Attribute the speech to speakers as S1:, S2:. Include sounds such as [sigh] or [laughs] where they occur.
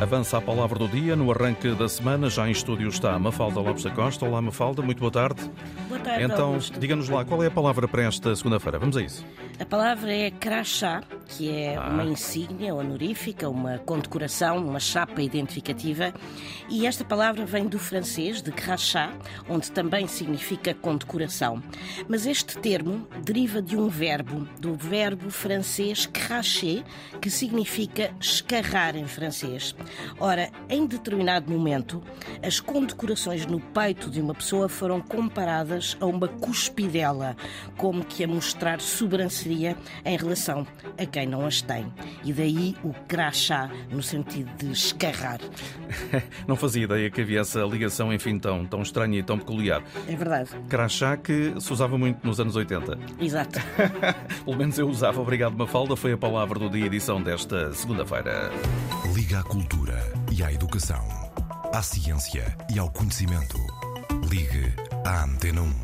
S1: Avança a palavra do dia no arranque da semana. Já em estúdio está Mafalda Lopes da Costa. Olá, Mafalda, muito boa tarde.
S2: Boa tarde,
S1: Então, diga-nos lá, qual é a palavra para esta segunda-feira? Vamos a isso.
S2: A palavra é crachá, que é uma insígnia honorífica, uma condecoração, uma chapa identificativa. E esta palavra vem do francês, de crachá, onde também significa condecoração. Mas este termo deriva de um verbo, do verbo francês cracher, que significa escarrar em francês. Ora, em determinado momento, as condecorações no peito de uma pessoa foram comparadas a uma cuspidela, como que a mostrar sobranceria em relação a quem não as tem. E daí o crachá, no sentido de escarrar. [laughs]
S1: Não fazia ideia que havia essa ligação, enfim, tão, tão estranha e tão peculiar.
S2: É verdade.
S1: Crachá que se usava muito nos anos 80.
S2: Exato. [laughs]
S1: Pelo menos eu usava. Obrigado, Mafalda. Foi a palavra do dia, edição desta segunda-feira.
S3: Liga à cultura e à educação, à ciência e ao conhecimento. Ligue à Antena 1.